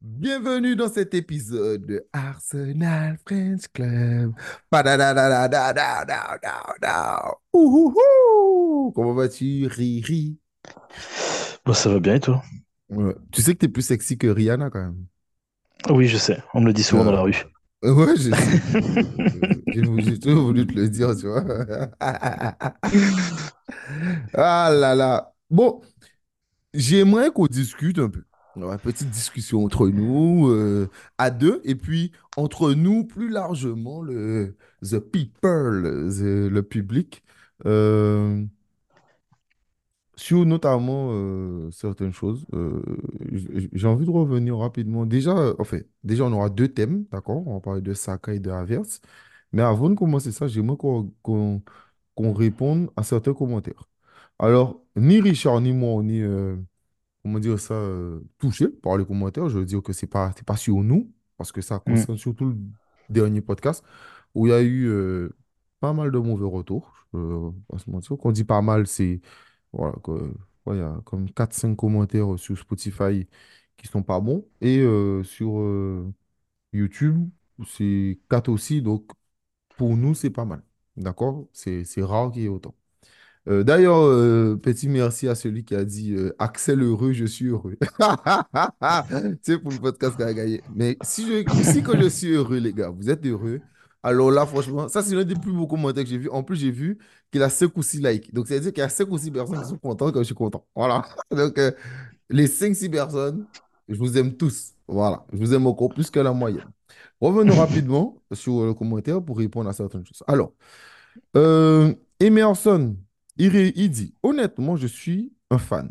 Bienvenue dans cet épisode de Arsenal French Club. Comment vas-tu, Riri? Bon, Ça va bien et toi? Tu sais que t'es plus sexy que Rihanna quand même. Oui, je sais. On me le dit souvent dans la rue. Euh, ouais, je sais. J'ai toujours voulu te le dire, tu vois. ah là là. Bon, j'aimerais qu'on discute un peu. Une petite discussion entre nous, euh, à deux, et puis entre nous, plus largement, le the people, le public, euh, sur notamment euh, certaines choses. J'ai envie de revenir rapidement. Déjà, en fait, déjà, on aura deux thèmes, d'accord? On va parler de Saka et de Havertz. Mais avant de commencer ça, j'aimerais qu'on réponde à certains commentaires. Alors, ni Richard, ni moi, euh, comment dire ça, euh, touché par les commentaires. Je veux dire que c'est pas, c'est pas sur nous, parce que ça Mm. concerne surtout le dernier podcast, où il y a eu euh, pas mal de mauvais retours. Pas se mentir. Quand on dit pas mal, c'est, voilà, que- ouais, il y a comme quatre cinq commentaires sur Spotify qui sont pas bons. Et euh, sur euh, YouTube, c'est 4 aussi. Donc, pour nous, c'est pas mal. D'accord? C'est, c'est rare qu'il y ait autant. Euh, d'ailleurs, euh, petit merci à celui qui a dit euh, Axel heureux, je suis heureux. Sais, pour le podcast qu'on a gagné. Mais si, je, si que je suis heureux, les gars, vous êtes heureux. Alors là, franchement, ça, c'est l'un des plus beaux commentaires que j'ai vu. En plus, j'ai vu qu'il a 5 ou 6 likes. Donc, ça veut dire qu'il y a 5 ou 6 personnes qui sont contentes quand je suis content. Voilà. Donc, les cinq six personnes, je vous aime tous. Voilà. Je vous aime encore plus que la moyenne. Revenons rapidement sur le commentaire pour répondre à certaines choses. Alors, Emerson, il, dit, honnêtement, je suis un fan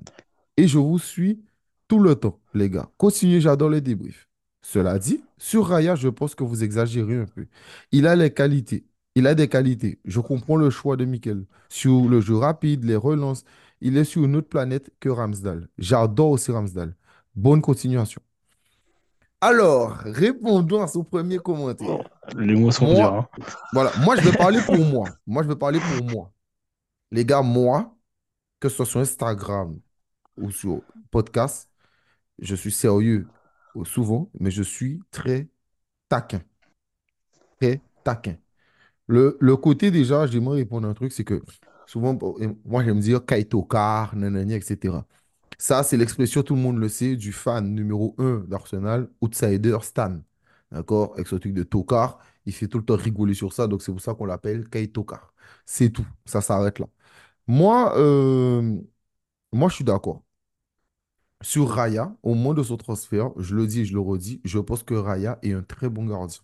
et je vous suis tout le temps, les gars. Continuez, j'adore les débriefs. Cela dit, sur Raya, je pense que vous exagérez un peu. Il a les qualités. Il a des qualités. Je comprends le choix de Mikel. Sur le jeu rapide, les relances, il est sur une autre planète que Ramsdale. J'adore aussi Ramsdale. Bonne continuation. Alors, répondons à son premier commentaire. Les mots sont Moi, hein. voilà, moi, je vais parler pour moi. Moi, je vais parler pour moi. Les gars, moi, que ce soit sur Instagram ou sur podcast, je suis sérieux euh, souvent, mais je suis très taquin. Très taquin. Le, le côté déjà, j'aimerais répondre à un truc, c'est que souvent, moi, j'aime dire Kaitokar, nanani, etc. Ça, c'est l'expression, tout le monde le sait, du fan numéro un d'Arsenal, outsider Stan. D'accord? Avec ce truc de Tokar, il fait tout le temps rigoler sur ça, donc c'est pour ça qu'on l'appelle Kaitokar. C'est tout, ça s'arrête là. Moi, euh, moi, je suis d'accord. Sur Raya, au moment de son transfert, je le dis et je le redis, je pense que Raya est un très bon gardien.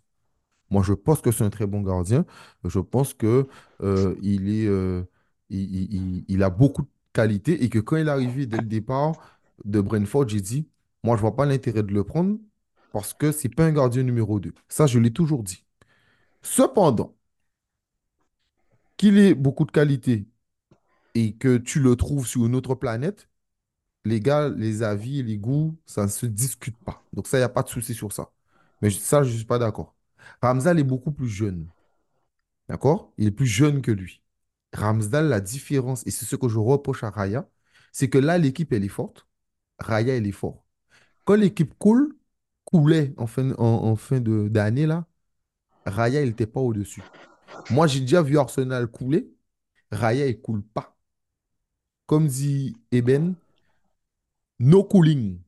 Moi, je pense que c'est un très bon gardien. Je pense que euh, euh, a beaucoup de qualités et que quand il est arrivé dès le départ de Brentford, j'ai dit, moi, je vois pas l'intérêt de le prendre parce que c'est pas un gardien numéro 2. Ça, je l'ai toujours dit. Cependant, qu'il ait beaucoup de qualités et que tu le trouves sur une autre planète, les gars, les avis les goûts, ça ne se discute pas. Donc ça, il n'y a pas de souci sur ça. Mais ça, je ne suis pas d'accord. Ramsdale est beaucoup plus jeune. D'accord? Il est plus jeune que lui. Ramsdale, la différence, et c'est ce que je reproche à Raya, c'est que là, l'équipe, elle est forte. Raya, elle est fort. Quand l'équipe coule, coulait en fin, en, en fin de, d'année, là, Raya, il n'était pas au-dessus. Moi, j'ai déjà vu Arsenal couler. Raya, il coule pas. Comme dit Eben, No cooling.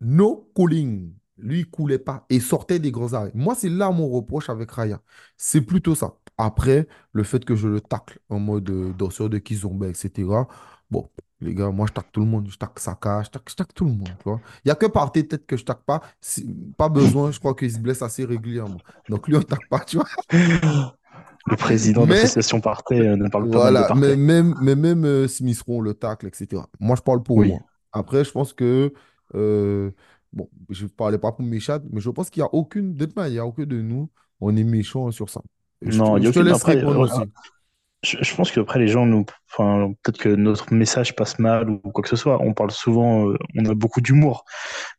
No cooling. Lui, il coulait pas et sortait des grands arrêts. Moi, c'est là mon reproche avec Raya. C'est plutôt ça. Après, le fait que je le tacle en mode euh, danseur de Kizomba, etc. Bon, les gars, moi, je tacle tout le monde. Je tacle Saka, je tacle, je tacle tout le monde. Il n'y a que par tes têtes que je tacle pas. Pas besoin, je crois qu'il se blesse assez régulièrement. Donc, lui, on tacle pas, tu vois. Le président de Mais l'association Partey euh, ne parle pas mal de Voilà, mais même, mais même euh, le tacle, etc. Moi, je parle pour Oui. moi. Après, je pense que, euh, bon, je ne parlais pas pour Méchat, mais je pense qu'il n'y a aucune, de il n'y a aucun de nous, on est méchant sur ça. Je Non, te, je aucune. laisse répondre euh, aussi. Je, pense qu'après, les gens nous. Enfin, peut-être que notre message passe mal ou quoi que ce soit. On parle souvent, euh, on a beaucoup d'humour.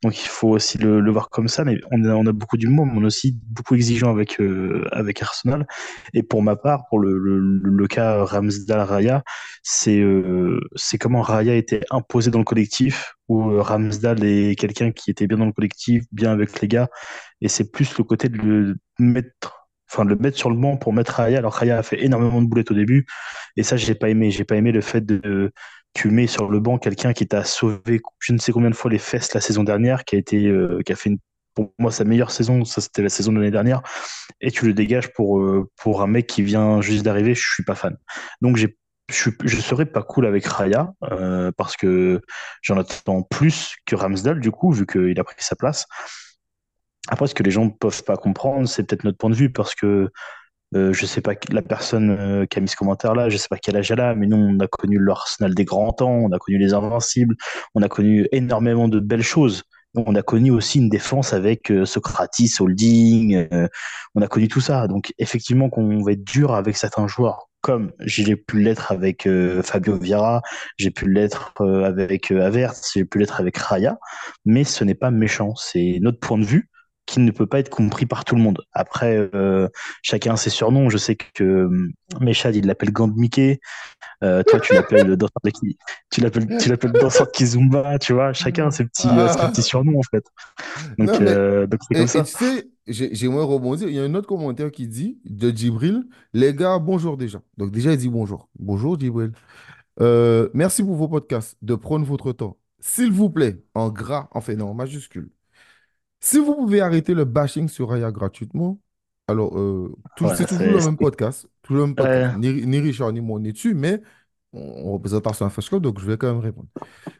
Donc il faut aussi le, voir comme ça. Mais on a, beaucoup d'humour, mais on est aussi beaucoup exigeant avec, euh, avec Arsenal. Et pour ma part, pour le, le, cas Ramsdale-Raya, c'est euh, c'est comment Raya était imposé dans le collectif, où Ramsdale est quelqu'un qui était bien dans le collectif, bien avec les gars. Et c'est plus le côté de le mettre enfin de le mettre sur le banc pour mettre Raya. Alors Raya a fait énormément de boulettes au début, et ça j'ai pas aimé. J'ai pas aimé le fait de tu mets sur le banc quelqu'un qui t'a sauvé je ne sais combien de fois les fesses la saison dernière, qui a été euh, qui a fait pour moi sa meilleure saison, ça c'était la saison de l'année dernière, et tu le dégages pour euh, pour un mec qui vient juste d'arriver. Je suis pas fan. Donc je, je serais pas cool avec Raya euh, parce que j'en attends plus que Ramsdale du coup vu qu'il a pris sa place. Après, ce que les gens ne peuvent pas comprendre, c'est peut-être notre point de vue, parce que euh, je sais pas la personne euh, qui a mis ce commentaire-là, je sais pas quel âge elle a, mais nous, on a connu l'Arsenal des grands temps, on a connu les Invincibles, on a connu énormément de belles choses. On a connu aussi une défense avec euh, Socrates, Holding, euh, on a connu tout ça. Donc, effectivement, qu'on va être dur avec certains joueurs, comme j'ai pu l'être avec euh, Fabio Vieira, j'ai pu l'être euh, avec euh, Havertz, j'ai pu l'être avec Raya, mais ce n'est pas méchant, c'est notre point de vue qui ne peut pas être compris par tout le monde. Après, euh, chacun a ses surnoms. Je sais que euh, Meshad, il l'appelle Gand Mickey. Euh, toi, tu l'appelles danseur de qui Tu l'appelles, tu l'appelles danseur de Kizumba, tu vois. Chacun a ses petits, euh, ses petits Ah, surnoms, en fait. Donc, non, mais euh, donc c'est comme et ça. tu sais, j'ai- j'aimerais rebondir. Il y a un autre commentaire qui dit de Djibril, les gars, bonjour déjà. Donc déjà, il dit bonjour. Bonjour Djibril. Merci pour vos podcasts, de prendre votre temps. S'il vous plaît, en gras, enfin non, en majuscule. Si vous pouvez arrêter le bashing sur Raya gratuitement, alors euh, tout- Ouais, c'est toujours le même podcast, toujours le même podcast. Ni, ni Richard ni moi on est dessus, mais on, on représente Fast Club, donc je vais quand même répondre.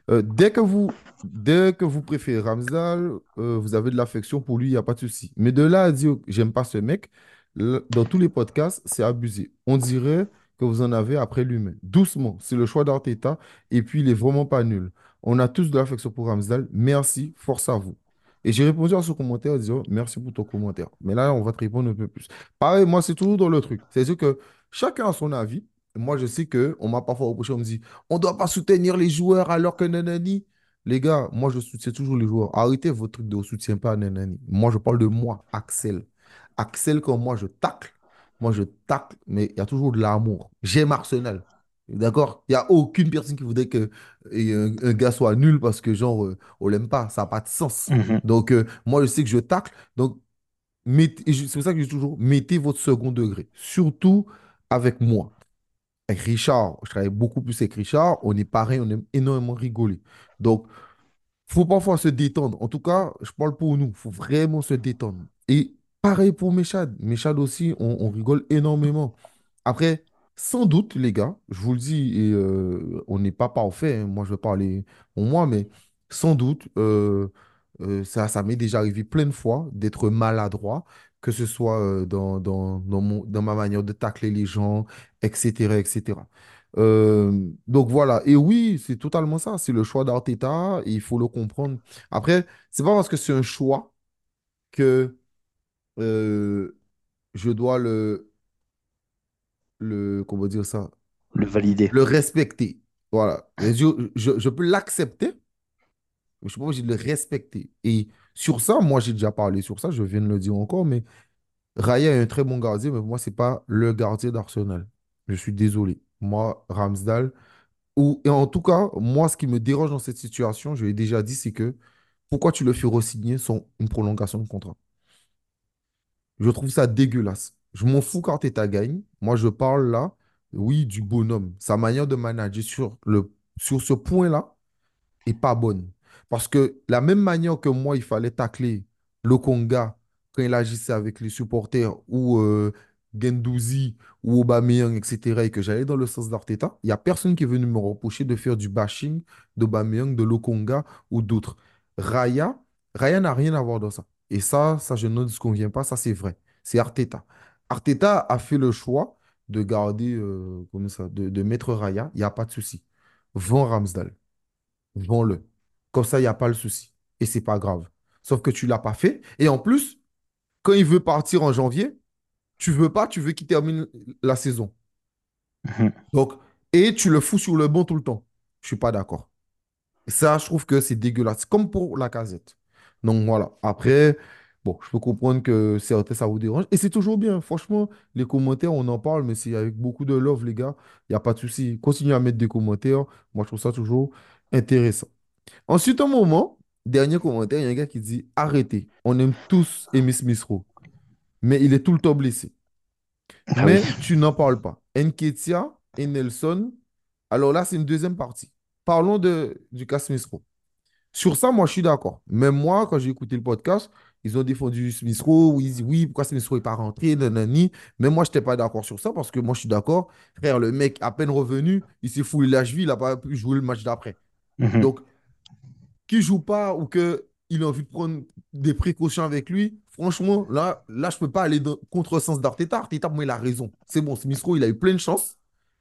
Euh, dès que vous, dès que vous préférez Ramsdale, euh, vous avez de l'affection pour lui, il n'y a pas de souci. Mais de là à dire que j'aime pas ce mec, le- dans tous les podcasts, c'est abusé. On dirait que vous en avez après l'humain. Doucement, c'est le choix d'Arteta et puis il est vraiment pas nul. On a tous de l'affection pour Ramsdale. Merci, force à vous. Et j'ai répondu à ce commentaire en disant merci pour ton commentaire. Mais là, on va te répondre un peu plus. Pareil, moi, c'est toujours dans le truc. C'est-à-dire que chacun a son avis. Moi, je sais que on m'a parfois reproché, on me dit on ne doit pas soutenir les joueurs alors que nanani. Les gars, moi, je soutiens toujours les joueurs. Arrêtez votre truc de soutien pas nanani. Moi, je parle de moi, Axel. Axel, quand moi, je tacle, moi, je tacle, mais il y a toujours de l'amour. J'aime Arsenal. D'accord? Il n'y a aucune personne qui voudrait que euh, un, un gars soit nul parce que, genre, euh, on l'aime pas. Ça n'a pas de sens. Mhm. Donc, euh, moi, je sais que je tacle. Donc, mettez- et je- c'est pour ça que je dis toujours, mettez votre second degré. Surtout avec moi. Avec Richard, je travaille beaucoup plus avec Richard. On est pareil, on aime énormément rigoler. Donc, faut parfois se détendre. En tout cas, je parle pour nous. faut vraiment se détendre. Et pareil pour Méchad. Méchad aussi, on, on rigole énormément. Après, sans doute, les gars, je vous le dis, et euh, on n'est pas parfait. hein. Moi, je vais parler pour moi, mais sans doute, euh, euh, ça, m'est déjà arrivé plein de fois d'être maladroit, que ce soit dans, ma manière de tacler les gens, etc., etc. Donc voilà, et oui, c'est totalement ça, c'est le choix d'Arteta, et il faut le comprendre. Après, c'est pas parce que c'est un choix que je dois le, le, comment dire ça, Le valider. le respecter. Voilà, je, je, je peux l'accepter, mais je suis pas obligé de le respecter. Et sur ça, moi j'ai déjà parlé sur ça, je viens de le dire encore, mais Raya est un très bon gardien, mais moi, c'est pas le gardien d'Arsenal. Je suis désolé. Moi, Ramsdale, Ou, et en tout cas, moi, ce qui me dérange dans cette situation, je l'ai déjà dit, c'est que pourquoi tu le fais re-signer sans une prolongation de contrat? Je trouve ça dégueulasse. Je m'en fous quand gagne. Moi, je parle là, oui, du bonhomme. Sa manière de manager sur ce point-là, est pas bonne. Parce que la même manière que moi, il fallait tacler le quand il agissait avec les supporters ou euh, ou Aubameyang, etc., et que j'allais dans le sens d'Arteta, il n'y a personne qui est venu me reprocher de faire du bashing d'Aubameyang, de Lokonga ou d'autres. Raya, Raya n'a rien à voir dans ça. Et ça, ça, je ne disconviens pas, ça c'est vrai. C'est Arteta. Arteta a fait le choix de garder, euh, comment ça, de, de mettre Raya, il n'y a pas de souci. Vends Ramsdale. Vends-le. Comme ça, il n'y a pas le souci. Et c'est pas grave. Sauf que tu l'as pas fait. Et en plus, quand il veut partir en janvier, tu veux pas, tu veux qu'il termine la saison. Donc, et tu le fous sur le banc tout le temps. Je suis pas d'accord. Ça, je trouve que c'est dégueulasse, comme pour la casette. Donc voilà. Après, bon, je peux comprendre que certains, ça vous dérange. Et c'est toujours bien. Franchement, les commentaires, on en parle, mais c'est avec beaucoup de love, les gars. Il n'y a pas de souci. Continuez à mettre des commentaires. Moi, je trouve ça toujours intéressant. Ensuite, un moment, dernier commentaire, il y a un gars qui dit Arrêtez. On aime tous Amy Smith-Rowe, mais il est tout le temps blessé. Ah oui. Mais tu n'en parles pas. Nketiah et Nelson. Alors là, c'est une deuxième partie. Parlons de, du cas Smith-Rowe. Sur ça, moi, je suis d'accord. Même moi, quand j'ai écouté le podcast, ils ont défendu Smith-Rowe. Ils disent oui, pourquoi Smith-Rowe n'est pas rentré, nanani. Mais moi, je n'étais pas d'accord sur ça parce que moi, je suis d'accord. Frère, le mec, à peine revenu, il s'est foulé la cheville, il n'a pas pu jouer le match d'après. Mhm. Donc, qui joue pas ou qu'il a envie de prendre des précautions avec lui, franchement, là, là je ne peux pas aller dans contre-sens d'Arteta. Arteta, moi, il a raison. C'est bon, Smith-Rowe, il a eu plein de chance.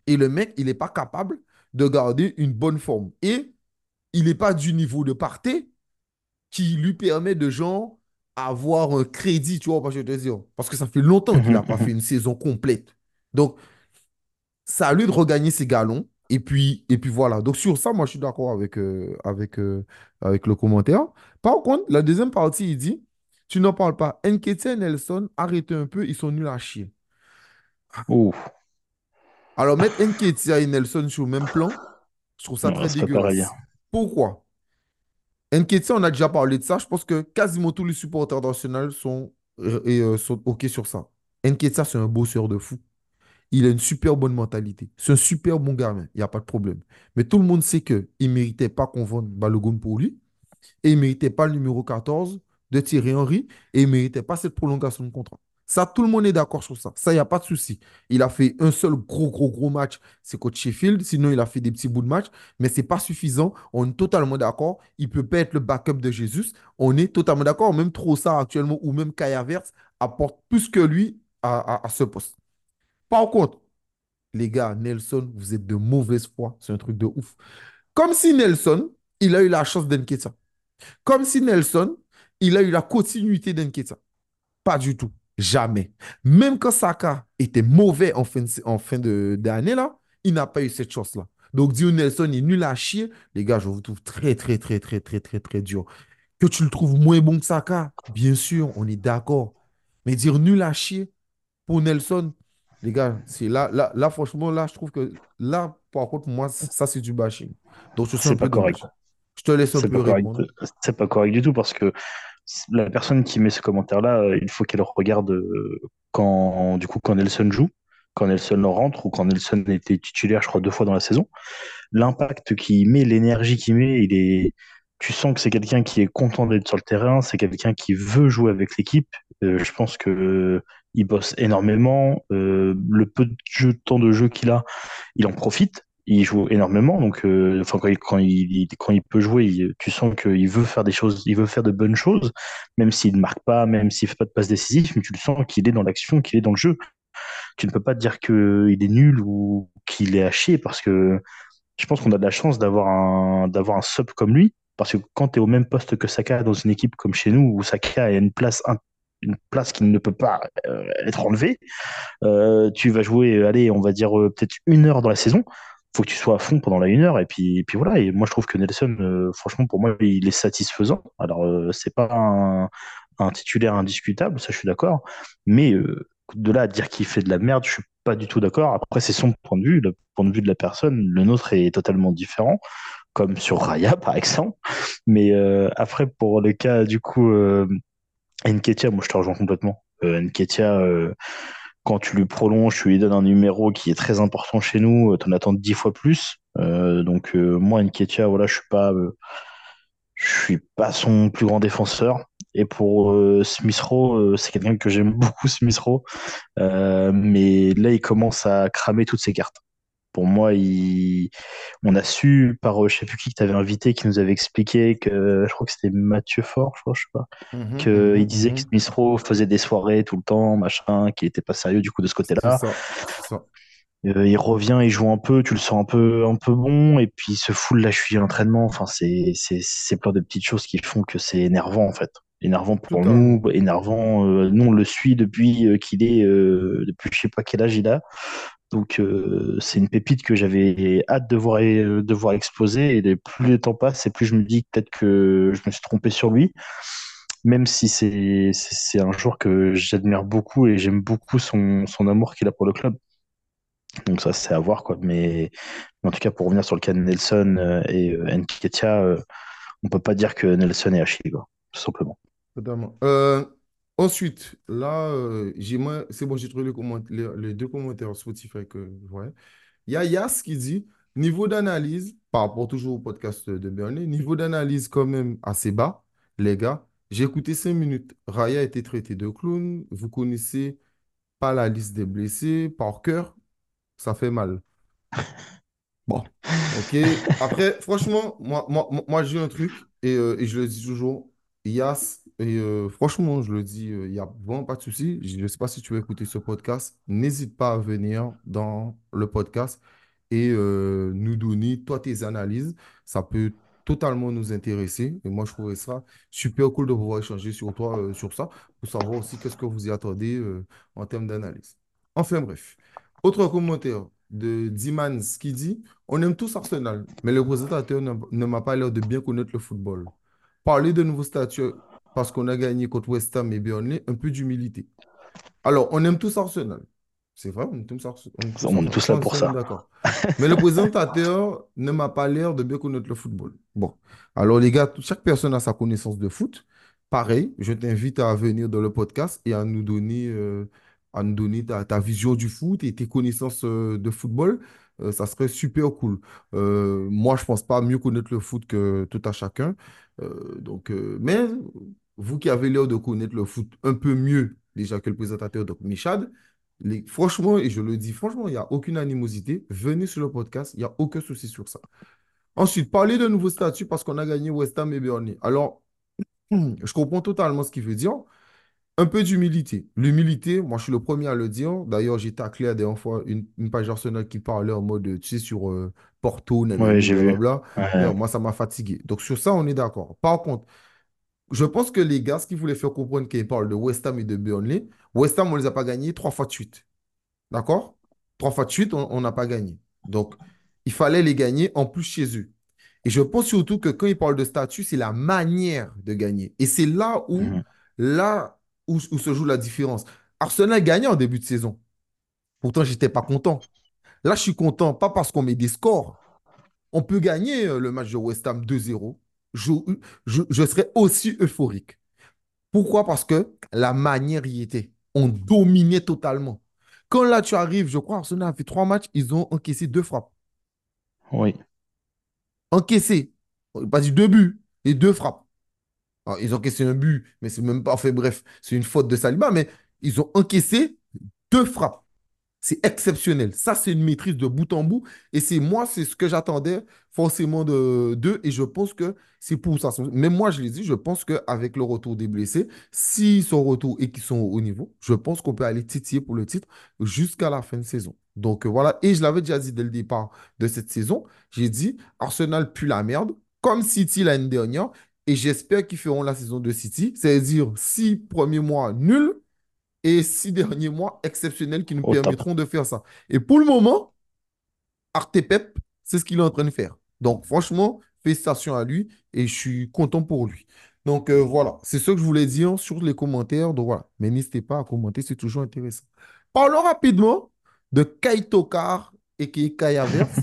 Et le mec, il n'est pas capable de garder une bonne forme. Et il n'est pas du niveau de Partey qui lui permet de genre avoir un crédit, tu vois, pas je te dire. Parce que ça fait longtemps qu'il n'a pas fait une saison complète. Donc, c'est à lui de regagner ses galons. Et puis, et puis voilà. Donc, sur ça, moi, je suis d'accord avec, euh, avec, euh, avec le commentaire. Par contre, la deuxième partie, il dit Tu n'en parles pas. Nketiah et Nelson, arrêtez un peu, ils sont nuls à chier. Alors, mettre Nketiah et Nelson sur le même plan, je trouve ça Non, très dégueulasse. Pourquoi? Nketiah, on a déjà parlé de ça. Je pense que quasiment tous les supporters d'Arsenal sont, euh, euh, OK sur ça. Nketiah, c'est un bosseur de fou. Il a une super bonne mentalité. C'est un super bon gamin. Il n'y a pas de problème. Mais tout le monde sait qu'il ne méritait pas qu'on vende Balogun pour lui. Et il ne méritait pas le numéro 14 de Thierry Henry. Et il ne méritait pas cette prolongation de contrat. Ça, tout le monde est d'accord sur ça. Ça, il n'y a pas de souci. Il a fait un seul gros, gros, gros match. C'est contre Sheffield. Sinon, il a fait des petits bouts de match. Mais ce n'est pas suffisant. On est totalement d'accord. Il ne peut pas être le backup de Jesus. On est totalement d'accord. Même Trossard actuellement ou même Kaya Verts apporte plus que lui à, à- ce poste. Par contre, les gars, Nelson, vous êtes de mauvaise foi. C'est un truc de ouf. Comme si Nelson, il a eu la chance d'Enqueta. Comme si Nelson, il a eu la continuité d'Enqueta. Pas du tout. Jamais. Même quand Saka était mauvais en fin en d'année, là, il n'a pas eu cette chance-là. Donc, dire Nelson est nul à chier, les gars, je vous trouve très, très, très, très, très, très, très dur. Que tu le trouves moins bon que Saka, bien sûr, on est d'accord. Mais dire nul à chier pour Nelson, les gars, c'est là, là, là, franchement, là, je trouve que là, par contre, moi, ça, c'est du bashing. Donc, je suis un C'est peu pas correct. dommage. Je te laisse un peu pas répondre. C'est pas correct du tout parce que la personne qui met ce commentaire-là, euh, il faut qu'elle regarde euh, quand, du coup, quand Nelson joue, quand Nelson rentre ou quand Nelson était titulaire, je crois, deux fois dans la saison. L'impact qu'il met, l'énergie qu'il met, il est, tu sens que c'est quelqu'un qui est content d'être sur le terrain, c'est quelqu'un qui veut jouer avec l'équipe. Euh, je pense que il bosse énormément. Le peu de jeu- temps de jeu qu'il a, il en profite. Il joue énormément, donc euh, quand il, quand il quand il peut jouer, tu sens qu'il veut faire des choses, il veut faire de bonnes choses, même s'il ne marque pas, même s'il fait pas de passe décisive, mais tu le sens qu'il est dans l'action, qu'il est dans le jeu. Tu ne peux pas dire qu'il est nul ou qu'il est à chier parce que je pense qu'on a de la chance d'avoir un, d'avoir un sub comme lui. Parce que quand tu es au même poste que Saka dans une équipe comme chez nous, où Saka a une place, un- une place qui ne peut pas euh, être enlevée, euh, tu vas jouer, allez, on va dire euh, peut-être une heure dans la saison. Faut que tu sois à fond pendant la une heure. Et puis, et puis voilà. Et moi, je trouve que Nelson, euh, franchement, pour moi, il est satisfaisant. Alors, euh, c'est pas un, un titulaire indiscutable, ça, je suis d'accord. Mais euh, de là à dire qu'il fait de la merde, je suis pas du tout d'accord. Après, c'est son point de vue, le point de vue de la personne. Le nôtre est totalement différent, comme sur Raya, par exemple. Mais euh, après, pour le cas, du coup, euh, Nketiah, moi, je te rejoins complètement. Euh, Nketiah, euh, quand tu lui prolonges, tu lui donnes un numéro qui est très important chez nous, tu en attends dix fois plus. Euh, donc, euh, moi, Nketiah, voilà, je suis pas, euh, je suis pas son plus grand défenseur. Et pour euh, Smith Rowe, euh, c'est quelqu'un que j'aime beaucoup, Smith Rowe. Euh, mais là, il commence à cramer toutes ses cartes. Pour moi, il... on a su par je sais plus qui que tu avais invité qui nous avait expliqué que je crois que c'était Mathieu Fort, je crois, je sais pas, Mhm, qu'il mhm, disait que mhm. Smith Rowe faisait des soirées tout le temps, machin, qu'il était pas sérieux du coup de ce côté-là. Euh, il revient, il joue un peu, tu le sens un peu, un peu bon, et puis il se fout de la cheville à l'entraînement. Enfin, c'est, plein de petites choses qui font que c'est énervant en fait. Énervant pour nous, énervant. euh, nous, on le suit depuis euh, qu'il est, euh, depuis je sais pas quel âge il a. Donc, euh, c'est une pépite que j'avais hâte de voir, de voir exploser. Et plus le temps passe, et plus je me dis peut-être que je me suis trompé sur lui. Même si c'est un joueur que j'admire beaucoup et j'aime beaucoup son, son amour qu'il a pour le club. Donc ça, c'est à voir, quoi. Mais, en tout cas, pour revenir sur le cas de Nelson euh, et euh, euh, on peut pas dire que Nelson est Achille, quoi, tout simplement. Euh, ensuite, là, euh, j'ai moins... c'est bon, j'ai trouvé les, commentaires, les, les deux commentaires Spotify que ouais. Il y a Yas qui dit, niveau d'analyse, par rapport toujours au podcast de Burnley, niveau d'analyse quand même assez bas, les gars. J'ai écouté cinq minutes. Raya a été traité de clown. Vous connaissez pas la liste des blessés par cœur. Ça fait mal. Bon, ok. Après, franchement, moi, moi, moi, moi, j'ai un truc et, euh, et je le dis toujours. Yas, et euh, franchement, je le dis, euh, il n'y a vraiment pas de souci. Je ne sais pas si tu veux écouter ce podcast. N'hésite pas à venir dans le podcast et euh, nous donner, toi, tes analyses. Ça peut totalement nous intéresser. Et moi, je trouverais ça super cool de pouvoir échanger sur toi, sur ça, pour savoir aussi qu'est-ce que vous y attendez en termes d'analyse. Enfin, bref. Autre commentaire de Dimans qui dit, On aime tous Arsenal, mais le présentateur ne m'a pas l'air de bien connaître le football. Parler de nouveaux statuts parce qu'on a gagné contre West Ham et Burnley, un peu d'humilité. Alors, on aime tous Arsenal. C'est vrai, on est tous, Ars- on est tous On est Arsenal. tous Ça, là pour ça, d'accord. Mais le présentateur ne m'a pas l'air de bien connaître le football. Bon, alors les gars, chaque personne a sa connaissance de foot. Pareil, je t'invite à venir dans le podcast et à nous donner, euh, à nous donner ta, ta vision du foot et tes connaissances euh, de football. Euh, ça serait super cool. Moi, je pense pas mieux connaître le foot que tout à chacun. Euh, donc, euh, mais vous qui avez l'air de connaître le foot un peu mieux déjà que le présentateur, donc Michad, franchement, et je le dis franchement, il n'y a aucune animosité. Venez sur le podcast, il n'y a aucun souci sur ça. Ensuite, parler de nouveaux statuts parce qu'on a gagné West Ham et Burnley. Alors, je comprends totalement ce qu'il veut dire. Un peu d'humilité. L'humilité, moi, je suis le premier à le dire. D'ailleurs, j'ai taclé la dernière fois une, une page Arsenal qui parlait en mode, tu sais, sur euh, Porto, Ouais, blablabla. Ouais, Frère, moi, ça m'a fatigué. Donc, sur ça, on est d'accord. Par contre, je pense que les gars, ce qu'ils voulaient faire comprendre qu'ils parlent de West Ham et de Burnley, West Ham, on ne les a pas gagnés trois fois de suite. D'accord? Trois fois de suite, on n'a pas gagné. Donc, il fallait les gagner en plus chez eux. Et je pense surtout que quand ils parlent de statut, c'est la manière de gagner. Et c'est là où, Mhm. là où, où se joue la différence. Arsenal gagnait en début de saison. Pourtant, je n'étais pas content. Là, je suis content, pas parce qu'on met des scores. On peut gagner euh, le match de West Ham 2-0. Je, je, je serais aussi euphorique. Pourquoi? Parce que la manière y était. On dominait totalement. Quand là, tu arrives, je crois, Arsenal a fait trois matchs, ils ont encaissé deux frappes. Oui. Encaissé. Pas dit deux buts, et deux frappes. Alors, ils ont encaissé un but, mais c'est même pas fait. Bref, c'est une faute de Saliba, mais ils ont encaissé deux frappes. C'est exceptionnel. Ça, c'est une maîtrise de bout en bout. Et c'est moi, c'est ce que j'attendais forcément de d'eux. Et je pense que c'est pour ça. Mais moi, je l'ai dit, je pense qu'avec le retour des blessés, s'ils sont retour et qu'ils sont au niveau, je pense qu'on peut aller titiller pour le titre jusqu'à la fin de saison. Donc euh, voilà. Et je l'avais déjà dit dès le départ de cette saison. J'ai dit, Arsenal pue la merde, comme City l'année dernière. Et j'espère qu'ils feront la saison de City. C'est-à-dire six premiers mois nuls et six derniers mois exceptionnels qui nous permettront de faire ça. Et pour le moment, Arte Pep, c'est ce qu'il est en train de faire. Donc, franchement, félicitations à lui et je suis content pour lui. Donc, euh, voilà, c'est ce que je voulais dire sur les commentaires. Donc, voilà, mais n'hésitez pas à commenter, c'est toujours intéressant. Parlons rapidement de Kai Tokar et qui est Kai Havertz,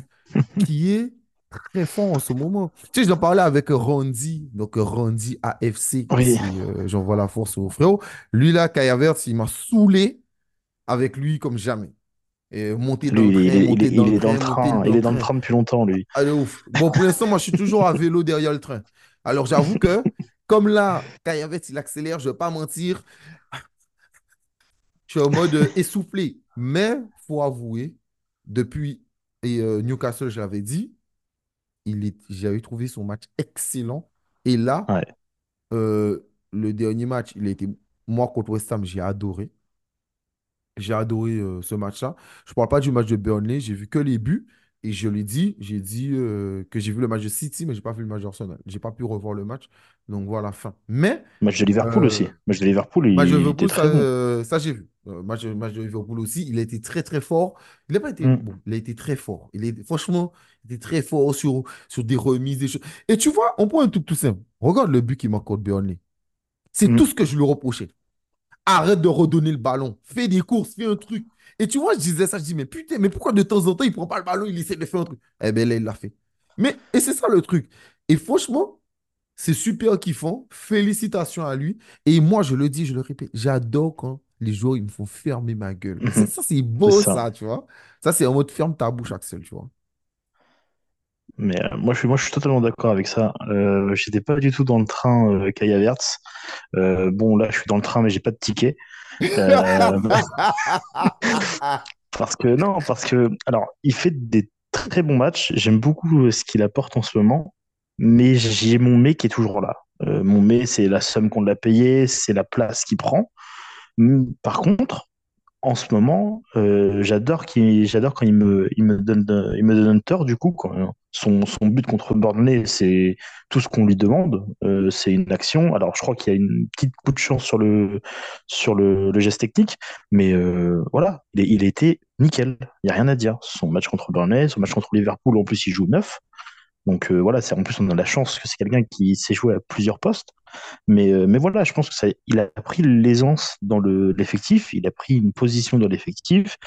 qui est très fort en ce moment. Tu sais, j'en parlais avec Randy, donc Randy AFC, Oui. euh, j'envoie la force au frérot. Lui, là, Kai Havertz, il m'a saoulé avec lui comme jamais. Et monter dans Lui, le il train, est, il dans il le est dans train, le Il est dans le train. depuis longtemps, lui. Allez, ouf. Bon, pour l'instant, moi, je suis toujours à vélo derrière le train. Alors, j'avoue que, comme là, Kai Havertz, il accélère, je ne vais pas mentir, je suis en mode euh, essoufflé. Mais, il faut avouer, depuis et, euh, Newcastle, j'avais dit, il j'avais trouvé son match excellent. Et là, Ouais. euh, le dernier match, il a été, moi, contre West Ham, j'ai adoré. J'ai adoré euh, ce match-là. Je ne parle pas du match de Burnley, j'ai vu que les buts. Et je l'ai dit, j'ai dit euh, que j'ai vu le match de City, mais je n'ai pas vu le match d'Arsenal. Je n'ai pas pu revoir le match. Donc voilà, fin. Mais Match de Liverpool aussi. euh, Match de Liverpool, match de il était Liverpool, ça, très bon. euh, ça j'ai vu. Euh, match, de- match de Liverpool aussi, il a été très très fort. Il n'a pas été Mm, bon, il a été très fort. Il est, franchement, il était très fort sur, sur des remises, des choses. Et tu vois, on prend un truc tout simple. Regarde le but qu'il m'accorde Burnley. C'est mm, tout ce que je lui reprochais. Arrête de redonner le ballon. Fais des courses, fais un truc. Et tu vois, je disais ça, je dis, mais putain, mais pourquoi de temps en temps, il prend pas le ballon, il essaie de faire un truc? Eh bien là, il l'a fait. Mais, et c'est ça le truc. Et franchement, c'est super kiffant. Félicitations à lui. Et moi, je le dis, je le répète, j'adore quand les joueurs, ils me font fermer ma gueule. Ça, ça, c'est beau, ça. ça, tu vois. Ça, c'est en mode ferme ta bouche, Axel, tu vois. Mais euh, moi, je suis, moi, je suis totalement d'accord avec ça. Euh, j'étais pas du tout dans le train euh, Kai Havertz. Euh, bon, là, je suis dans le train, mais j'ai pas de ticket. Euh, parce que, non, parce que, alors, il fait des très bons matchs. J'aime beaucoup ce qu'il apporte en ce moment. Mais j'ai mon mais qui est toujours là. Euh, mon mais, c'est la somme qu'on l'a payé, c'est la place qu'il prend. Par contre, en ce moment, euh, j'adore j'adore quand il me, il me donne, il me donne tort du coup. Son, son but contre Burnley, c'est tout ce qu'on lui demande. Euh, c'est une action. Alors, je crois qu'il y a une petite coup de chance sur le, sur le, geste technique, mais voilà, il, il été nickel. Il n'y a rien à dire. Son match contre Burnley, son match contre Liverpool, en plus, il joue neuf. Donc euh, voilà, c'est en plus on a la chance que c'est quelqu'un qui sait jouer à plusieurs postes. Mais, euh, mais voilà, je pense que ça, il a pris l'aisance dans le, l'effectif, il a pris une position dans l'effectif.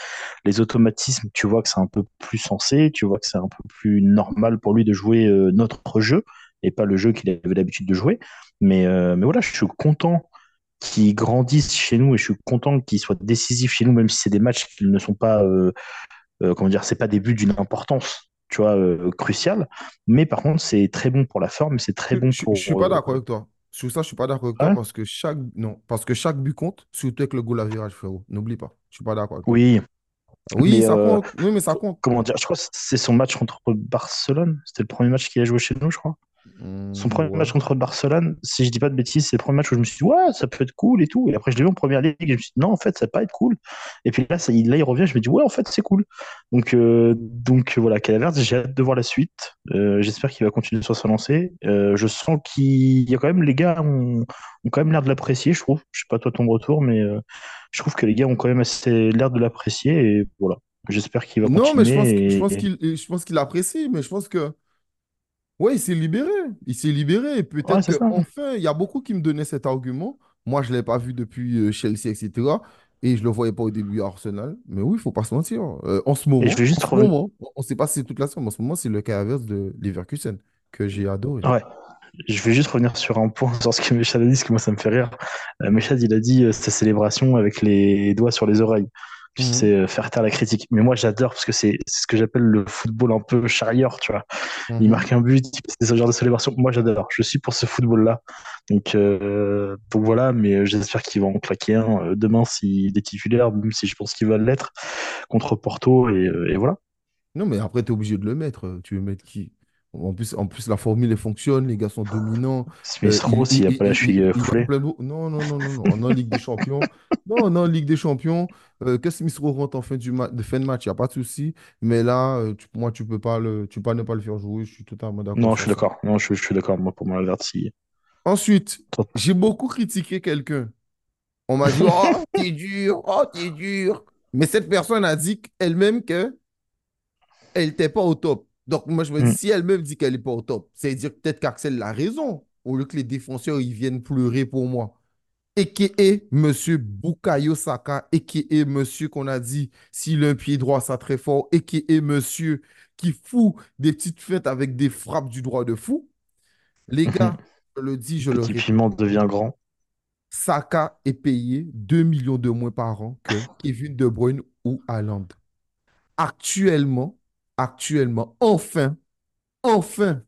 Les automatismes, tu vois que c'est un peu plus sensé, tu vois que c'est un peu plus normal pour lui de jouer euh, notre jeu et pas le jeu qu'il avait l'habitude de jouer. Mais, mais voilà, je suis content qu'il grandisse chez nous et je suis content qu'il soit décisif chez nous, même si c'est des matchs qui ne sont pas, comment dire, c'est pas des buts d'une importance. Tu vois, euh, cruciale. Mais par contre, c'est très bon pour la forme, c'est très Je, bon je, je suis pour. pas euh, d'accord avec toi. Sur ça, je suis pas d'accord avec toi ouais, parce que chaque, non, parce que chaque but compte, surtout avec le goal à virage, frérot. N'oublie pas. Je suis pas d'accord oui, Oui, mais ça euh, compte. Oui, mais ça compte. comment dire, je crois que c'est son match contre Barcelone. C'était le premier match qu'il a joué chez nous, je crois. Son Hmm, premier ouais. match contre Barcelone, si je dis pas de bêtises, c'est le premier match où je me suis dit, ouais, ça peut être cool et tout. Et après, je l'ai vu en première ligue et je me suis dit, non, en fait, ça va pas être cool. Et puis là, ça, il, là, il revient, je me dis, ouais, en fait, c'est cool. Donc, euh, donc voilà, Calavert, j'ai hâte de voir la suite. Euh, j'espère qu'il va continuer sur sa lancée. Euh, je sens qu'il y a quand même, les gars ont, ont quand même l'air de l'apprécier, je trouve. Je sais pas toi ton retour, mais euh, je trouve que les gars ont quand même assez l'air de l'apprécier et voilà. J'espère qu'il va Non, mais je pense, que- je continuer pense et, qu'il, je pense qu'il apprécie, mais je pense que, ouais, il s'est libéré. Il s'est libéré. Et peut-être c'est que, ça. enfin, il y a beaucoup qui me donnaient cet argument. Moi, je ne l'ai pas vu depuis euh, Chelsea, etc. Et je ne le voyais pas au début à Arsenal. Mais oui, il ne faut pas se mentir. Euh, en ce je moment, en ce on ne sait pas si c'est toute la semaine, mais en ce moment, c'est le cas inverse de Leverkusen, que j'ai adoré. Ouais. Je vais juste revenir sur un point, sur ce que Méchad a dit, parce que moi ça me fait rire. Euh, Méchad, il a dit euh, sa célébration avec les doigts sur les oreilles. Puis Mhm, C'est euh, faire taire la critique. Mais moi j'adore parce que c'est ce que j'appelle le football un peu charrieur, tu vois. Il mhm. marque un but, c'est ce genre de célébration. Moi j'adore. Je suis pour ce football-là. Donc, euh, donc voilà, mais euh, j'espère qu'il va en claquer un demain s'il est titulaire, même si je pense qu'il va l'être, contre Porto. Et, et voilà. Non, mais après, tu es obligé de le mettre. Tu veux mettre qui? En plus, en plus, la formule elle fonctionne, les gars sont dominants. Smith euh, il, Rowe, il, s'il a il, pas la il, cheville il- euh, foulée. Non, non, non, non, non. On est en Ligue des Champions. Non, on est en Ligue des Champions. Euh, que Smith Rowe rentre en fin, du de fin de match, il n'y a pas de souci. Mais là, euh, tu- moi, tu peux pas le, tu peux pas ne pas le faire jouer. Je suis totalement d'accord Non, je suis d'accord. Non, je, je suis d'accord. Moi, pour moi, Verti. Ensuite, j'ai beaucoup critiqué quelqu'un. On m'a dit, oh, t'es dur, oh, t'es dur. Mais cette personne a dit elle-même que elle n'était pas au top. Donc, moi, je me dis, Mm. si elle-même dit qu'elle n'est pas au top, c'est dire peut-être qu'Axel a raison, au lieu que les défenseurs, ils viennent pleurer pour moi. Et qui est Monsieur Bukayo Saka, et qui est Monsieur qu'on a dit, s'il a un pied droit, ça très fort, et qui est Monsieur qui fout des petites fêtes avec des frappes du droit de fou. Les gars, je le dis, je le Petit répète, piment devient grand. Saka est payé 2 millions de moins par an que Kevin De Bruyne ou Haaland. Actuellement, actuellement, enfin, enfin,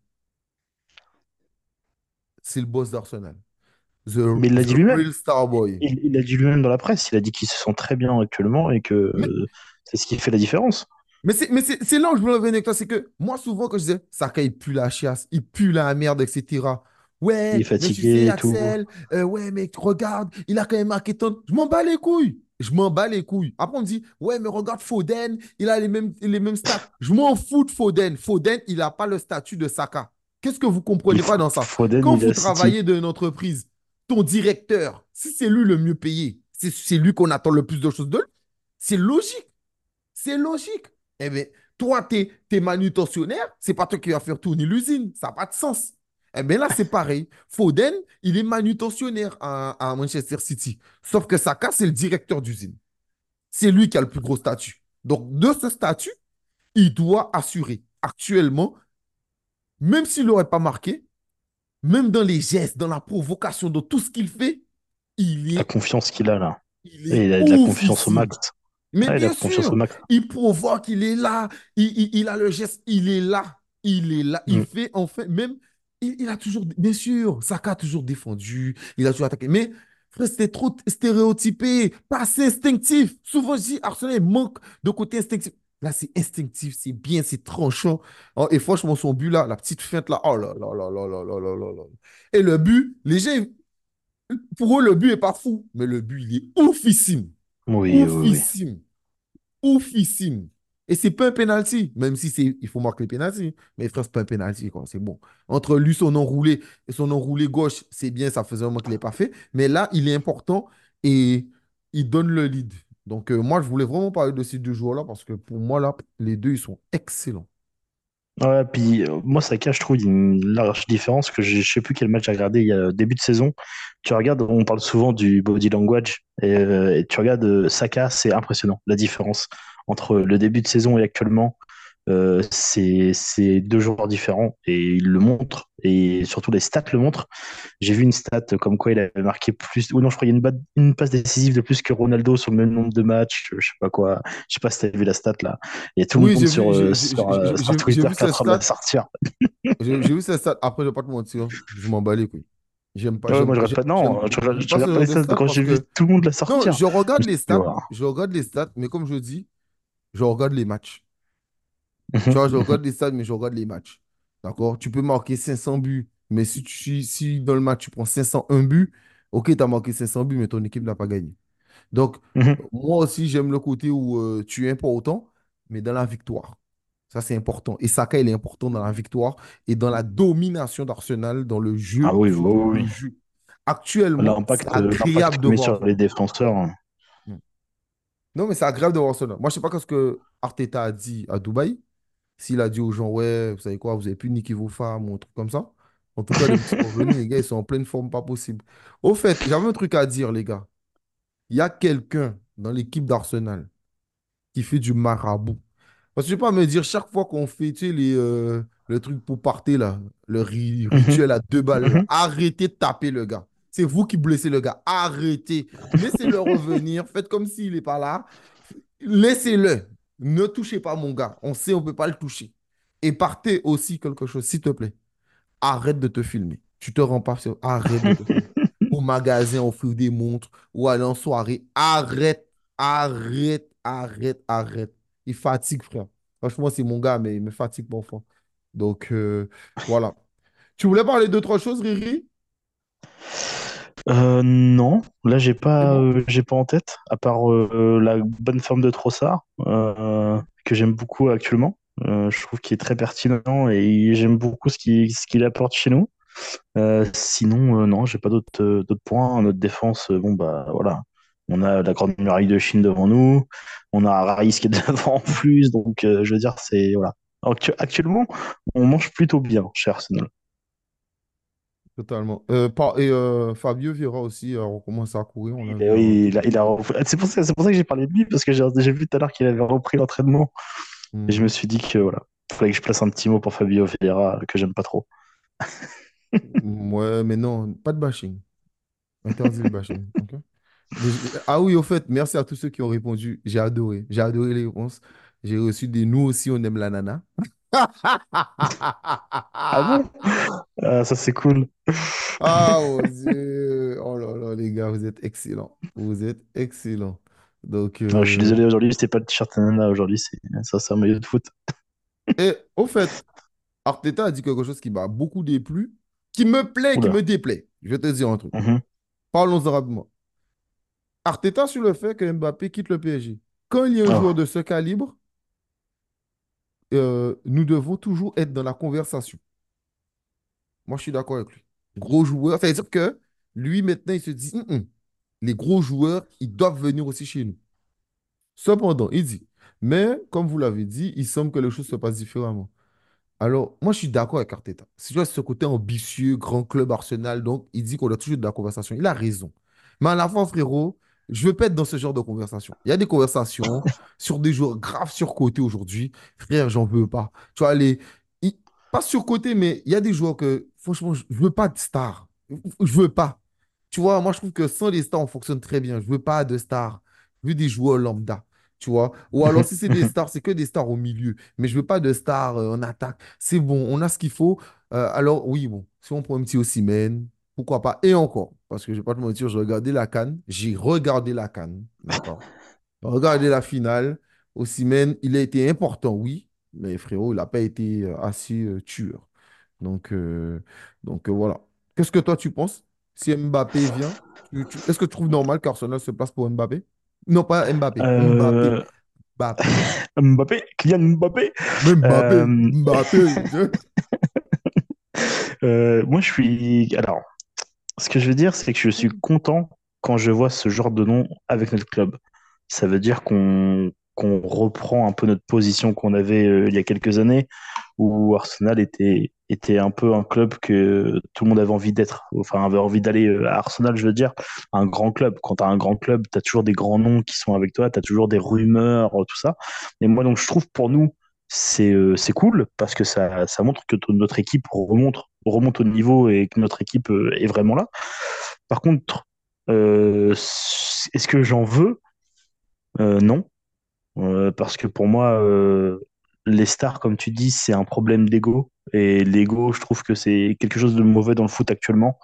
c'est le boss d'Arsenal. The, Mais il l'a dit lui-même. Il il l'a dit lui-même dans la presse. Il a dit qu'il se sent très bien actuellement et que Mais, euh, c'est ce qui fait la différence. mais c'est mais c'est- c'est là où je veux revenir avec toi. C'est que moi, souvent, quand je disais, Saka, il pue la chiasse, il pue la merde, etc. Il Ouais, est mais tu fatigué sais, et tout. Euh, ouais, mais regarde, il a quand même marqué tant. Je m'en bats les couilles. Je m'en bats les couilles. Après, on me dit, ouais, mais regarde Foden, il a les mêmes, les mêmes stats. Je m'en fous de Foden. Foden, il n'a pas le statut de Saka. Qu'est-ce que vous comprenez pas dans ça? Foden, Quand vous travaillez dans une entreprise, ton directeur, si c'est lui le mieux payé, c'est lui qu'on attend le plus de choses de lui. C'est logique. C'est logique. Eh bien, toi, tu es, manutentionnaire, c'est pas toi qui vas faire tourner l'usine. Ça n'a pas de sens. Eh bien là, c'est pareil. Foden, il est manutentionnaire à, à Manchester City. Sauf que Saka, c'est le directeur d'usine. C'est lui qui a le plus gros statut. Donc, de ce statut, il doit assurer. Actuellement, même s'il n'aurait pas marqué, même dans les gestes, dans la provocation, dans tout ce qu'il fait, il La est, confiance qu'il a là. il est il a de la confiance au max. Mais Ah, bien la sûr, il provoque, il est là, il, il- il a le geste, il est là, il est là, il Mm. fait, en fait, même, il, il a toujours, bien sûr, Saka a toujours défendu, il a toujours attaqué, mais frère, c'était trop stéréotypé, pas assez instinctif. Souvent, je dis, Arsenal, manque de côté instinctif. Là, c'est instinctif, c'est bien, c'est tranchant. Oh, et franchement, son but là, la petite feinte là, oh là là là là là là là là là. Et le but, les gens, pour eux, le but est pas fou, mais le but, il est oufissime. Oui, oui, oui. Oufissime oufissime. Et c'est pas un penalty, même si c'est, il faut marquer le penalty. Mais frère, c'est pas un penalty, quoi. C'est bon. Entre lui, son enroulé et son enroulé gauche, c'est bien, ça faisait un moment qu'il n'est pas fait. Mais là, il est important et il donne le lead. Donc, euh, moi, je voulais vraiment parler de ces deux joueurs-là parce que pour moi, là, les deux, ils sont excellents. Ouais, puis euh, moi, Saka, je trouve, une large différence que je je sais plus quel match j'ai regardé il y a début de saison. Tu regardes, on parle souvent du body language, et, euh, tu regardes euh, Saka, c'est impressionnant, la différence entre le début de saison et actuellement. Euh, c'est deux joueurs différents et il le montre et surtout les stats le montrent. J'ai vu une stat comme quoi il avait marqué plus ou non je crois qu'il y a une, passe décisive de plus que Ronaldo sur le même nombre de matchs, je sais pas quoi. Je sais pas si tu as vu la stat là. Il y a tout le monde sur vu, euh, sur, euh, sur Twitter qui est en train de la sortir. J'ai vu cette stat. Après, je vais pas te mentir. Je m'en bats les couilles. J'aime pas, Ouais, moi je regarde j'aime, pas non, je regarde, pas les stats quand j'ai vu tout le monde la non, sortir. Je regarde les stats, voilà. je regarde les stats, mais comme je dis, je regarde les matchs. Tu vois, je regarde les stades, mais je regarde les matchs. D'accord? Tu peux marquer 500 buts, mais si, tu, si dans le match, tu prends 501 buts, ok, tu as marqué 500 buts, mais ton équipe n'a pas gagné. Donc, Mhm. moi aussi, j'aime le côté où euh, tu es important, mais dans la victoire. Ça, c'est important. Et Saka, il est important dans la victoire et dans la domination d'Arsenal, dans le Ah jeu, du, oui, oui. Actuellement, c'est agréable de voir sur les défenseurs. hein. Non, mais c'est agréable de voir ça. Moi, je sais pas ce que Arteta a dit à Dubaï. S'il a dit aux gens, ouais, vous savez quoi, vous avez pu niquer vos femmes ou un truc comme ça. En tout cas, qu'ils sont revenus, les gars, ils sont en pleine forme, pas possible. Au fait, j'avais un truc à dire, les gars. Il y a quelqu'un dans l'équipe d'Arsenal qui fait du marabout. Parce que je ne vais pas me dire, chaque fois qu'on fait, tu sais, les, euh, le truc pour partir, là, le ri- Mhm, rituel à deux balles, mhm. arrêtez de taper le gars. C'est vous qui blessez le gars. Arrêtez. Laissez-le revenir. Faites comme s'il n'est pas là. Laissez-le. Ne touchez pas mon gars. On sait, on ne peut pas le toucher. Et partez aussi quelque chose, s'il te plaît. Arrête de te filmer. Tu te rends pas sur... Arrête de te filmer. Au magasin, offrir des montres ou aller en soirée. Arrête, arrête, arrête, arrête. Il fatigue, frère. Franchement, c'est mon gars, mais il me fatigue, mon enfant. Donc, euh, voilà. Tu voulais parler d'autre chose, Riri? Euh, non, là j'ai pas, euh, j'ai pas en tête, à part euh, la bonne forme de Trossard, que j'aime beaucoup actuellement. Je trouve qu'il est très pertinent et j'aime beaucoup ce qu'il ce qu'il apporte chez nous. Sinon, non, j'ai pas d'autres d'autres points. Notre défense, bon bah voilà, on a la grande muraille de Chine devant nous, on a Raïs qui est devant en plus, donc je veux dire c'est voilà. Actu- Actuellement, on mange plutôt bien chez Arsenal. Totalement. Euh, par- et euh, Fabio Vieira aussi a recommencé à courir. On l'a Et vu. hein. oui, il a, il a repris- C'est pour ça, c'est pour ça que j'ai parlé de lui, parce que j'ai j'ai vu tout à l'heure qu'il avait repris l'entraînement. Et je Hmm. me suis dit que voilà, il fallait que je place un petit mot pour Fabio Vieira, que j'aime pas trop. Ouais, mais non, pas de bashing. Interdit le bashing. ok? Déjà- Ah oui, au fait, merci à tous ceux qui ont répondu. J'ai adoré. J'ai adoré les réponses. J'ai reçu des nous aussi, on aime la nana. Ah bon? Ah, ça c'est cool. Ah mon Dieu. Oh là là, les gars, vous êtes excellents. Vous êtes excellents. Donc, Non, je suis euh, désolé, aujourd'hui, c'était pas le t-shirt Nana, aujourd'hui, c'est ça, c'est un maillot de foot. et au fait, Arteta a dit quelque chose qui m'a beaucoup déplu, qui me plaît, qui me déplaît. Je vais te dire un truc. Mhm. Parlons-en rapidement. Arteta sur le fait que Mbappé quitte le PSG. Quand il y a un Oh. joueur de ce calibre, euh, nous devons toujours être dans la conversation. Moi, je suis d'accord avec lui. Gros joueur, ça veut dire que lui, maintenant, il se dit, Hum, hum, les gros joueurs, ils doivent venir aussi chez nous. Cependant, il dit, mais comme vous l'avez dit, il semble que les choses se passent différemment. Alors, moi, je suis d'accord avec Arteta. Si tu vois ce côté ambitieux, grand club Arsenal, donc il dit qu'on a toujours de la conversation. Il a raison. Mais à la fin, frérot, je veux pas être dans ce genre de conversation. Il y a des conversations sur des joueurs graves surcotés aujourd'hui. Frère, j'en veux pas. Tu vois, les... Pas surcotés, mais il y a des joueurs que, franchement, je veux pas de stars. Je veux pas. Tu vois, moi, je trouve que sans les stars, on fonctionne très bien. Je veux pas de stars. Je veux des joueurs lambda. Tu vois, ou alors si c'est des stars, c'est que des stars au milieu. Mais je veux pas de stars euh, en attaque. C'est bon, on a ce qu'il faut. Euh, alors, oui, bon, si on prend un petit Osimhen, pourquoi pas? Et encore, parce que je vais pas te mentir, j'ai regardé la CAN, j'ai regardé la CAN, d'accord? Regardez la finale. Osimhen, il a été important, oui, mais frérot, il n'a pas été euh, assez euh, tueur. Donc, euh, donc euh, voilà. Qu'est-ce que toi tu penses? Si Mbappé vient, est-ce que tu trouves normal qu'Arsenal se place pour Mbappé? Non, pas Mbappé. Mbappé. Mbappé. Mbappé, Kylian Mbappé? Mbappé. Mbappé. moi, je suis. Alors, ce que je veux dire, c'est que je suis content quand je vois ce genre de nom avec notre club. Ça veut dire qu'on qu'on reprend un peu notre position qu'on avait euh, il y a quelques années, où Arsenal était, était un peu un club que tout le monde avait envie d'être. Enfin, avait envie d'aller euh, à Arsenal, je veux dire, un grand club. Quand tu as un grand club, tu as toujours des grands noms qui sont avec toi, tu as toujours des rumeurs, euh, tout ça. Et moi, donc, je trouve pour nous, c'est euh, c'est cool parce que ça, ça montre que notre équipe remonte, remonte au niveau et que notre équipe euh, est vraiment là. Par contre, euh, est-ce que j'en veux? Non. Parce que pour moi, les stars, comme tu dis, c'est un problème d'ego. Et l'ego, je trouve que c'est quelque chose de mauvais dans le foot actuellement.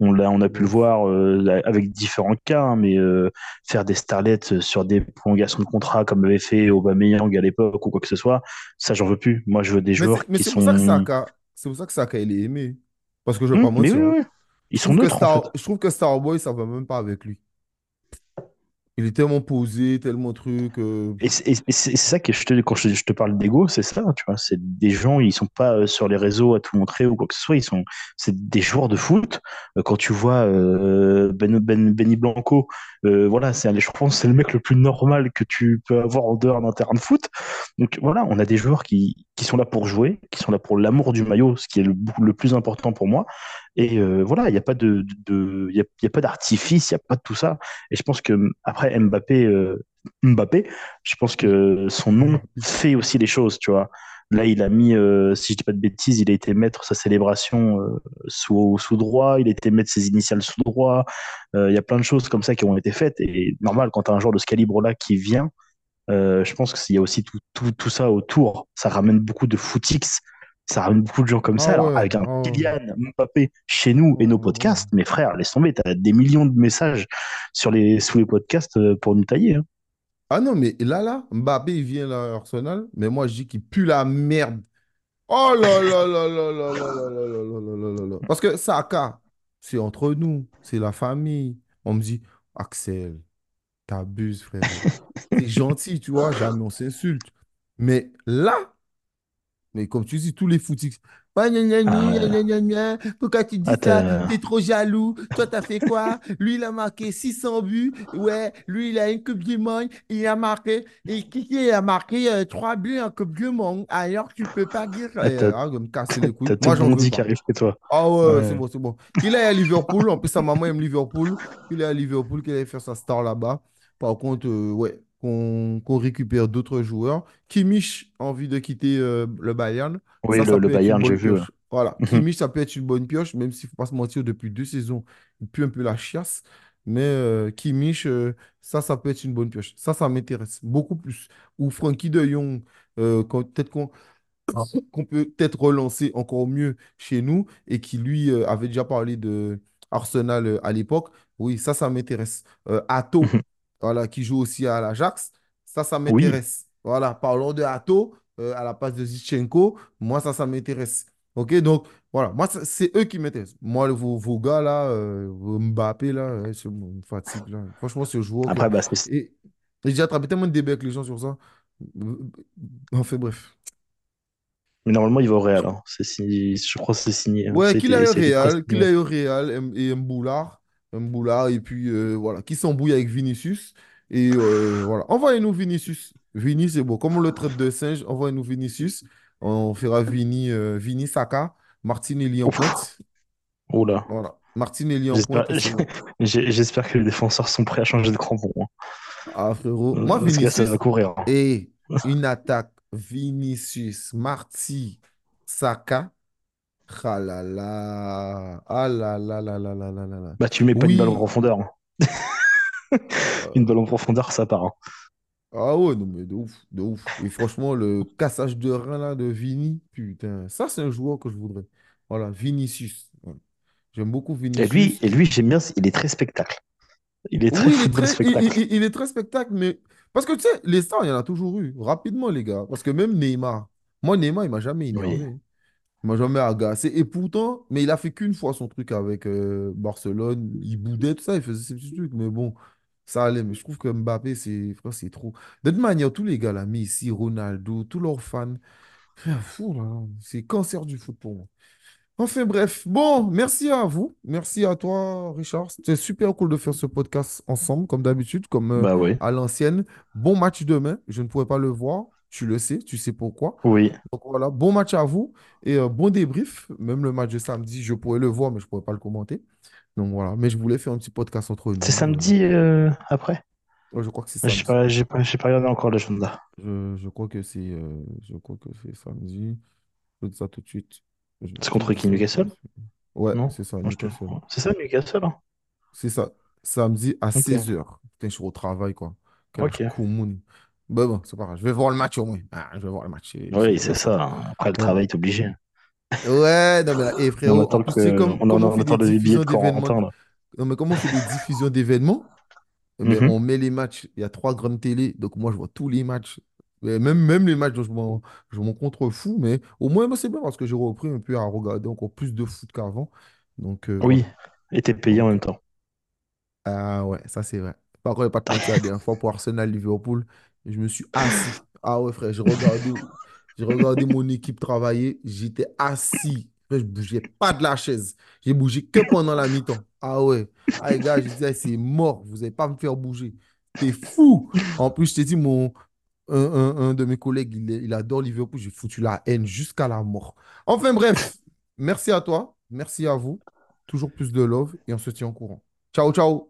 On l'a, on a pu le voir euh, avec différents cas, hein, mais euh, faire des starlets sur des prolongations de contrat comme avait fait Aubameyang à l'époque ou quoi que ce soit, ça j'en veux plus. Moi, je veux des Mais joueurs mais qui c'est pour ça que sont, Saka, c'est pour ça que Saka, il est aimé. Parce que je vais Hum, pas mais mentir. oui, hein. oui. ils Je sont trouve que neutres en fait. Star, je trouve que Starboy, ça va même pas avec lui. Il est tellement posé, tellement truc. euh, Et c'est ça que je te, quand je, te parle d'ego, c'est ça, tu vois. C'est des gens, ils sont pas euh, sur les réseaux à tout montrer ou quoi que ce soit. Ils sont, c'est des joueurs de foot. Euh, Quand tu vois euh, Ben, Ben, Benny Blanco, euh, voilà, je pense, c'est le mec le plus normal que tu peux avoir en dehors d'un terrain de foot. Donc voilà, on a des joueurs qui, sont là pour jouer, qui sont là pour l'amour du maillot, ce qui est le plus important pour moi. Et euh, voilà, il n'y a pas de, de, y a, pas d'artifice, il n'y a pas de tout ça. Et je pense que après Mbappé, euh, Mbappé, je pense que son nom fait aussi les choses, tu vois. Là, il a mis, euh, si je dis pas de bêtises, il a été mettre sa célébration sous, sous droit, il a été mettre ses initiales sous droit. Il y a plein de choses comme ça qui ont été faites. Et normal, quand tu as un joueur de ce calibre-là qui vient, je pense qu'il y a aussi tout, tout, tout ça autour. Ça ramène beaucoup de footix, ça ramène beaucoup de gens comme ça. Ah Alors, avec un ah. Kylian Mbappé chez nous Ah et nos podcasts, mes frères, laisse tomber, tu as des millions de messages sur les, sous les podcasts euh, pour nous tailler. hein. Ah non, mais là, là, Mbappé, il vient à Arsenal, mais moi, je dis qu'il pue la merde. Oh là là là là là là là là là là là là là là. Parce que Saka, c'est entre nous, c'est la famille. On me dit, Axel, t'abuses, frérot. C'est gentil, tu vois, jamais on s'insulte. Mais là, mais comme tu dis, tous les footix. Ah. Pourquoi tu dis ça? T'es trop jaloux. Toi, t'as fait quoi? Lui, il a marqué 600 buts. Ouais, lui, il a une Coupe du Monde. Il a marqué. Et qui qui a marqué euh, 3 buts en Coupe du Monde? Alors, tu peux pas dire. ah, euh, ah, me casser les couilles. t'as Moi, j'en bondi qui arrive chez toi. Ah ouais, ouais, c'est bon, c'est bon. Qu'il est à Liverpool. En plus, sa maman aime Liverpool. Il est à Liverpool, qu'il allait faire sa star là-bas. Par contre, euh, ouais, qu'on récupère d'autres joueurs. Kimmich a envie de quitter euh, le Bayern. Oui, Ça, le, ça le Bayern, j'ai bonne vu. Voilà. Kimmich, ça peut être une bonne pioche, même s'il ne faut pas se mentir, depuis deux saisons, il pue un peu la chiasse. Mais euh, Kimmich, euh, ça, ça peut être une bonne pioche. Ça, ça m'intéresse beaucoup plus. Ou Frankie de Jong, euh, peut-être qu'on qu'on peut peut-être relancer encore mieux chez nous et qui, lui, avait déjà parlé de Arsenal à l'époque. Oui, ça, ça m'intéresse. Atto. voilà, qui joue aussi à l'Ajax, ça, ça Oui, m'intéresse. Voilà, parlons de Atto euh, à la place de Zinchenko. Moi, ça, ça m'intéresse. OK, donc, voilà, moi, c'est eux qui m'intéressent. Moi, vos, vos gars, là, euh, vos Mbappé, là, c'est bon, me fatigue, là. Franchement, ce joueur après, bah, c'est Et, et j'ai attrapé tellement de débats avec les gens sur ça. Enfin, bref. Mais normalement, il va au Je Real. hein. C'est signé- Je crois que c'est signé. hein. Ouais, qu'il aille au Real, qu'il aille au Real M- et Mboulard, Mboulard, et puis euh, voilà, qui s'embrouille avec Vinicius. Et euh, voilà, envoyez-nous Vinicius. Vini, c'est bon. Comme on le traite de singe, envoyez-nous Vinicius. On fera Vini, euh, Vini Saka, Martinelli en pointe. Là. Voilà, Martinelli en pointe. j'espère que les défenseurs sont prêts à changer de crampon. hein. Ah, frérot, moi, Parce ça va Vinicius, courir. hein. et une attaque, Vinicius, Marti, Saka. Ah là là. Ah là là là là là là là. Bah, tu mets pas une balle en profondeur. Hein. Euh. Une balle en profondeur, ça part. Hein. Ah ouais, non, mais de ouf, de ouf. Et franchement, le cassage de rein là de Vini, putain, ça c'est un joueur que je voudrais. Voilà, Vinicius. J'aime beaucoup Vinicius. Et lui, et lui j'aime bien, il est très spectacle. Il est très, il est très, spectacle. Il, est très spectacle, mais. Parce que tu sais, les stars, il y en a toujours eu, rapidement, les gars. Parce que même Neymar, moi, Neymar, il m'a jamais énervé. Oui m'a jamais agacé. Et pourtant, mais il a fait qu'une fois son truc avec euh, Barcelone. Il boudait, tout ça, il faisait ses petits trucs. Mais bon, ça allait. Mais je trouve que Mbappé, c'est trop. De toute manière, tous les gars là, Messi, Ronaldo, tous leurs fans, frère, fou, là, c'est cancer du foot pour moi. Enfin bref, bon, merci à vous. Merci à toi, Richard. C'était super cool de faire ce podcast ensemble, comme d'habitude, comme euh, Bah oui. à l'ancienne. Bon match demain. Je ne pourrais pas le voir. Tu le sais, tu sais pourquoi. Oui. Donc voilà, bon match à vous et euh, bon débrief. Même le match de samedi, je pourrais le voir, mais je ne pourrais pas le commenter. Donc voilà, mais je voulais faire un petit podcast entre C'est nous. samedi euh, après? Euh, ouais, je crois que c'est samedi. pas, j'ai pas, j'ai pas regardé encore l'agenda. Je, je crois que c'est euh, je crois que c'est samedi. Je dis ça tout de suite. Je C'est contre qui. Newcastle? Ouais, Non? c'est ça, je Newcastle. C'est ça, Newcastle? hein? C'est ça. Samedi à Ok. 16h. Putain, je suis au travail, quoi. Quel Ok. Ben bon, c'est pas grave. Je vais voir le match au moins. Ah, je vais voir le match. et Oui, c'est ça. Après le travail, t'es obligé. Ouais, non, mais là, eh, On frérot, en plus, que, comme, on on attend des billets de là. non, mais comme on fait des diffusions d'événements, eh Mhm. on met les matchs. Il y a trois grandes télés, donc moi, je vois tous les matchs. Et Même, même les matchs dont je m'en je m'en contrefous, mais au moins, moi, c'est bien parce que j'ai repris un peu à regarder encore plus de foot qu'avant. Donc, euh, Oui. Et t'es payé en même temps. Ah ouais, ça c'est vrai. Par contre, je vais pas te mentir, la dernière fois pour Arsenal-Liverpool, je me suis assis. Ah ouais, frère, j'ai regardé, mon équipe travailler, j'étais assis. Je bougeais pas de la chaise. J'ai bougé que pendant la mi-temps. Ah ouais. Ah les gars, je disais, c'est mort, vous n'allez pas me faire bouger. T'es fou. En plus, je t'ai dit, mon, un, de mes collègues, il, il adore Liverpool, j'ai foutu la haine jusqu'à la mort. Enfin bref, merci à toi, merci à vous. Toujours plus de love et on se tient au courant. Ciao, ciao.